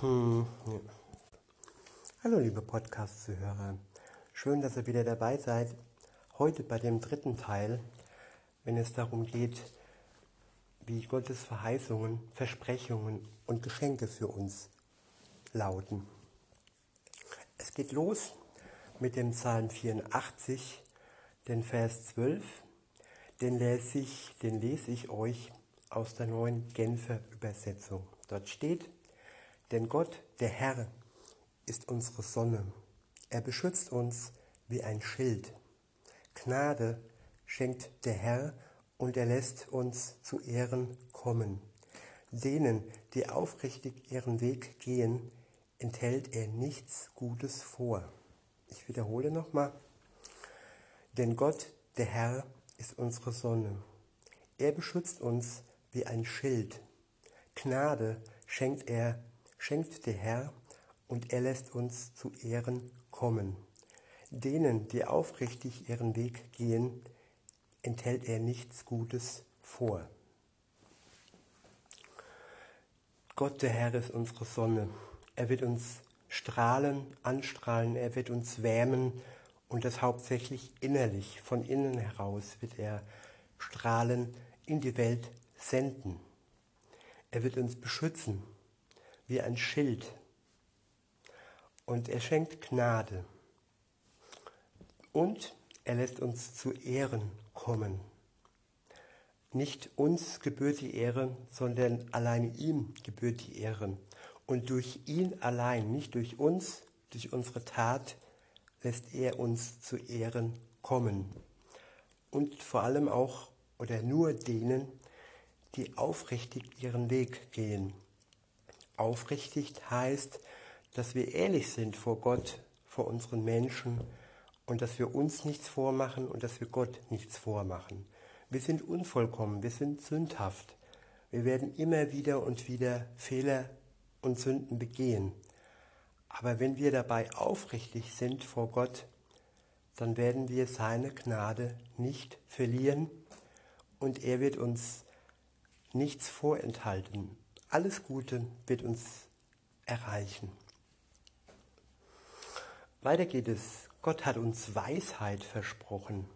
Hm, ja. Hallo liebe Podcast-Zuhörer, schön, dass ihr wieder dabei seid. Heute bei dem dritten Teil, wenn es darum geht, wie Gottes Verheißungen, Versprechungen und Geschenke für uns lauten. Es geht los mit dem Psalm 84, den Vers 12. Den lese ich, den lese ich euch aus der neuen Genfer Übersetzung. Dort steht, denn Gott, der Herr, ist unsere Sonne. Er beschützt uns wie ein Schild. Gnade schenkt der Herr und er lässt uns zu Ehren kommen. Denen, die aufrichtig ihren Weg gehen, enthält er nichts Gutes vor. Ich wiederhole nochmal. Denn Gott, der Herr, ist unsere Sonne. Er beschützt uns wie ein Schild. Gnade schenkt er schenkt der Herr und er lässt uns zu Ehren kommen. Denen, die aufrichtig ihren Weg gehen, enthält er nichts Gutes vor. Gott, der Herr, ist unsere Sonne. Er wird uns strahlen, anstrahlen, er wird uns wärmen und das hauptsächlich innerlich, von innen heraus wird er strahlen in die Welt senden. Er wird uns beschützen, wie ein Schild. Und er schenkt Gnade. Und er lässt uns zu Ehren kommen. Nicht uns gebührt die Ehre, sondern allein ihm gebührt die Ehre. Und durch ihn allein, nicht durch uns, durch unsere Tat, lässt er uns zu Ehren kommen. Und vor allem auch oder nur denen, die aufrichtig ihren Weg gehen Aufrichtig heißt, dass wir ehrlich sind vor Gott, vor unseren Menschen und dass wir uns nichts vormachen und dass wir Gott nichts vormachen. Wir sind unvollkommen, wir sind sündhaft. Wir werden immer wieder und wieder Fehler und Sünden begehen. Aber wenn wir dabei aufrichtig sind vor Gott, dann werden wir seine Gnade nicht verlieren und er wird uns nichts vorenthalten alles Gute wird uns erreichen. Weiter geht es. Gott hat uns Weisheit versprochen.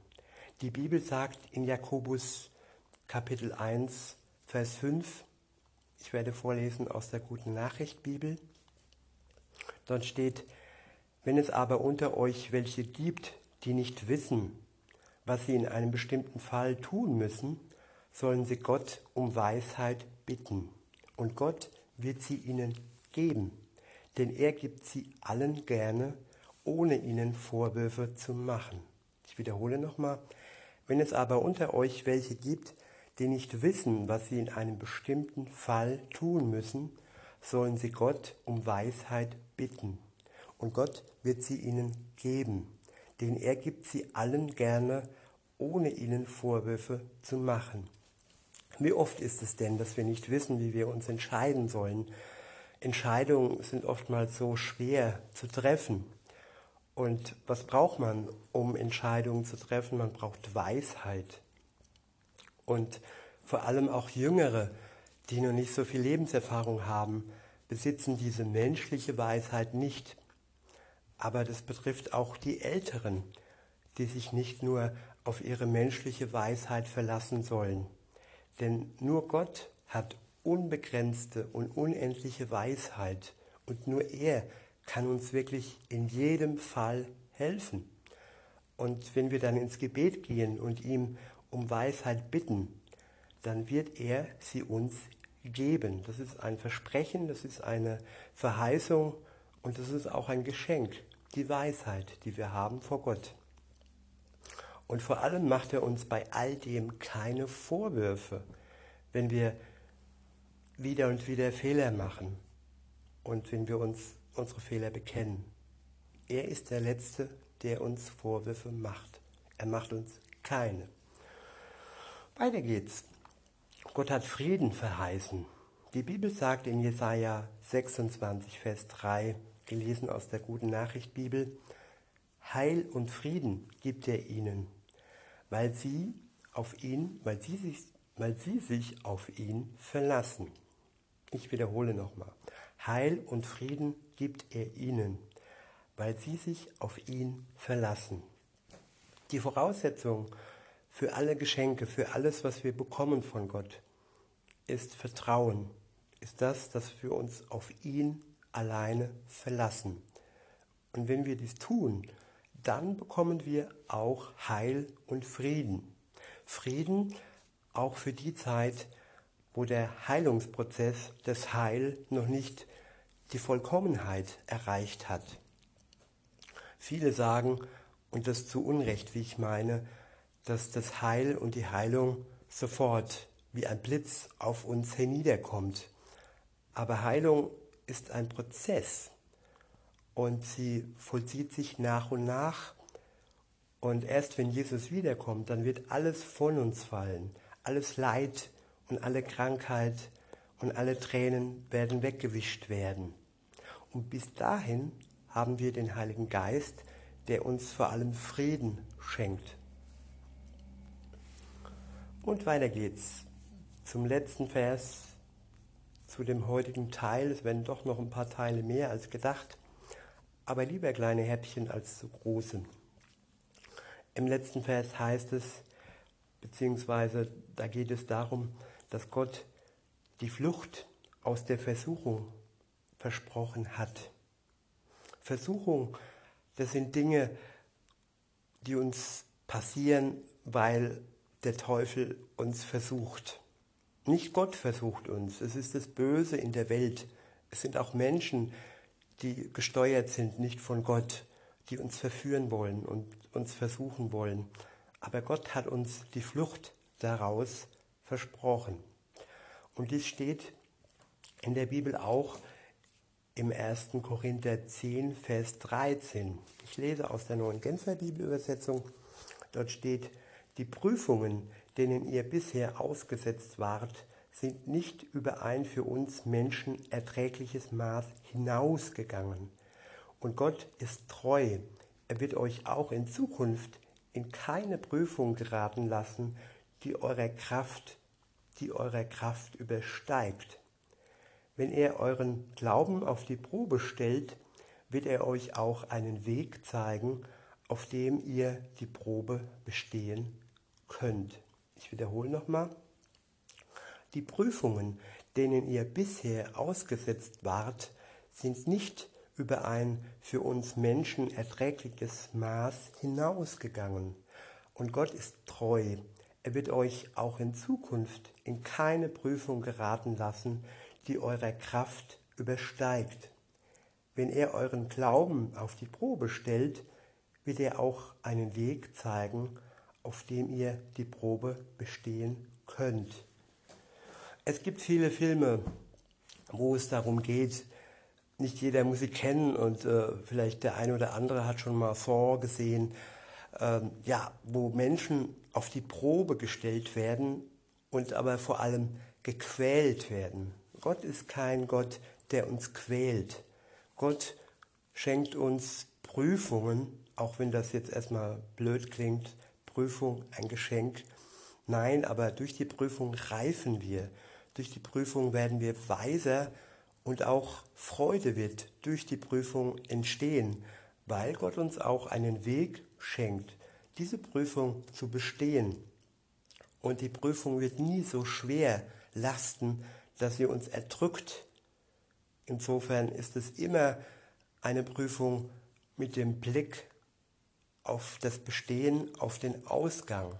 Die Bibel sagt in Jakobus Kapitel 1, Vers 5, ich werde vorlesen aus der guten Nachricht Bibel. Dort steht, wenn es aber unter euch welche gibt, die nicht wissen, was sie in einem bestimmten Fall tun müssen, sollen sie Gott um Weisheit bitten und Gott wird sie ihnen geben, denn er gibt sie allen gerne, ohne ihnen Vorwürfe zu machen. Ich wiederhole nochmal, wenn es aber unter euch welche gibt, die nicht wissen, was sie in einem bestimmten Fall tun müssen, sollen sie Gott um Weisheit bitten. Und Gott wird sie ihnen geben, denn er gibt sie allen gerne, ohne ihnen Vorwürfe zu machen. Wie oft ist es denn, dass wir nicht wissen, wie wir uns entscheiden sollen? Entscheidungen sind oftmals so schwer zu treffen. Und was braucht man, um Entscheidungen zu treffen? Man braucht Weisheit. Und vor allem auch Jüngere, die noch nicht so viel Lebenserfahrung haben, besitzen diese menschliche Weisheit nicht. Aber das betrifft auch die Älteren, die sich nicht nur auf ihre menschliche Weisheit verlassen sollen. Denn nur Gott hat unbegrenzte und unendliche Weisheit und nur er kann uns wirklich in jedem Fall helfen. Und wenn wir dann ins Gebet gehen und ihm um Weisheit bitten, dann wird er sie uns geben. Das ist ein Versprechen, das ist eine Verheißung und das ist auch ein Geschenk, die Weisheit, die wir haben vor Gott. Und vor allem macht er uns bei all dem keine Vorwürfe, wenn wir wieder und wieder Fehler machen und wenn wir uns unsere Fehler bekennen. Er ist der Letzte, der uns Vorwürfe macht. Er macht uns keine. Weiter geht's. Gott hat Frieden verheißen. Die Bibel sagt in Jesaja 26, Vers 3, gelesen aus der Guten Nachricht Bibel, Heil und Frieden gibt er ihnen weil sie auf ihn, weil sie sich, weil sie sich auf ihn verlassen. Ich wiederhole nochmal. Heil und Frieden gibt er ihnen, weil sie sich auf ihn verlassen. Die Voraussetzung für alle Geschenke, für alles, was wir bekommen von Gott, ist Vertrauen, ist das, dass wir uns auf ihn alleine verlassen. Und wenn wir dies tun, dann bekommen wir auch Heil und Frieden. Frieden auch für die Zeit, wo der Heilungsprozess des Heil noch nicht die Vollkommenheit erreicht hat. Viele sagen, und das zu Unrecht, wie ich meine, dass das Heil und die Heilung sofort wie ein Blitz auf uns herniederkommt. Aber Heilung ist ein Prozess und sie vollzieht sich nach und nach. Und erst wenn Jesus wiederkommt, dann wird alles von uns fallen. Alles Leid und alle Krankheit und alle Tränen werden weggewischt werden. Und bis dahin haben wir den Heiligen Geist, der uns vor allem Frieden schenkt. Und weiter geht's zum letzten Vers, zu dem heutigen Teil. Es werden doch noch ein paar Teile mehr als gedacht, aber lieber kleine Häppchen als zu große. Im letzten Vers heißt es, beziehungsweise da geht es darum, dass Gott die Flucht aus der Versuchung versprochen hat. Versuchung, das sind Dinge, die uns passieren, weil der Teufel uns versucht. Nicht Gott versucht uns, es ist das Böse in der Welt. Es sind auch Menschen, die gesteuert sind, nicht von Gott, die uns verführen wollen und uns versuchen wollen. Aber Gott hat uns die Flucht daraus versprochen. Und dies steht in der Bibel auch im 1. Korinther 10, Vers 13. Ich lese aus der neuen Genfer Bibelübersetzung. Dort steht, die Prüfungen, denen ihr bisher ausgesetzt wart, sind nicht über ein für uns Menschen erträgliches Maß hinausgegangen. Und Gott ist treu. Er wird euch auch in Zukunft in keine Prüfung geraten lassen, die eurer Kraft, die eurer Kraft übersteigt. Wenn er euren Glauben auf die Probe stellt, wird er euch auch einen Weg zeigen, auf dem ihr die Probe bestehen könnt. Ich wiederhole nochmal. Die Prüfungen, denen ihr bisher ausgesetzt wart, sind nicht über ein für uns Menschen erträgliches Maß hinausgegangen. Und Gott ist treu. Er wird euch auch in Zukunft in keine Prüfung geraten lassen, die eurer Kraft übersteigt. Wenn er euren Glauben auf die Probe stellt, wird er auch einen Weg zeigen, auf dem ihr die Probe bestehen könnt. Es gibt viele Filme, wo es darum geht, nicht jeder muss sie kennen und äh, vielleicht der eine oder andere hat schon mal Thor gesehen, ähm, ja, wo Menschen auf die Probe gestellt werden und aber vor allem gequält werden. Gott ist kein Gott, der uns quält. Gott schenkt uns Prüfungen, auch wenn das jetzt erstmal blöd klingt, Prüfung ein Geschenk. Nein, aber durch die Prüfung reifen wir. Durch die Prüfung werden wir weiser und auch Freude wird durch die Prüfung entstehen, weil Gott uns auch einen Weg schenkt, diese Prüfung zu bestehen. Und die Prüfung wird nie so schwer lasten, dass sie uns erdrückt. Insofern ist es immer eine Prüfung mit dem Blick auf das Bestehen, auf den Ausgang.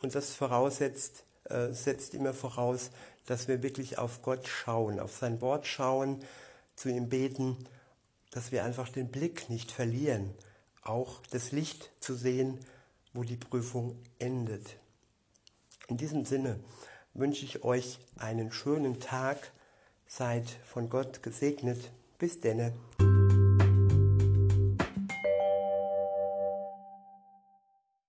Und das voraussetzt, äh, setzt immer voraus, dass wir wirklich auf Gott schauen, auf sein Wort schauen, zu ihm beten, dass wir einfach den Blick nicht verlieren, auch das Licht zu sehen, wo die Prüfung endet. In diesem Sinne wünsche ich euch einen schönen Tag, seid von Gott gesegnet. Bis denne.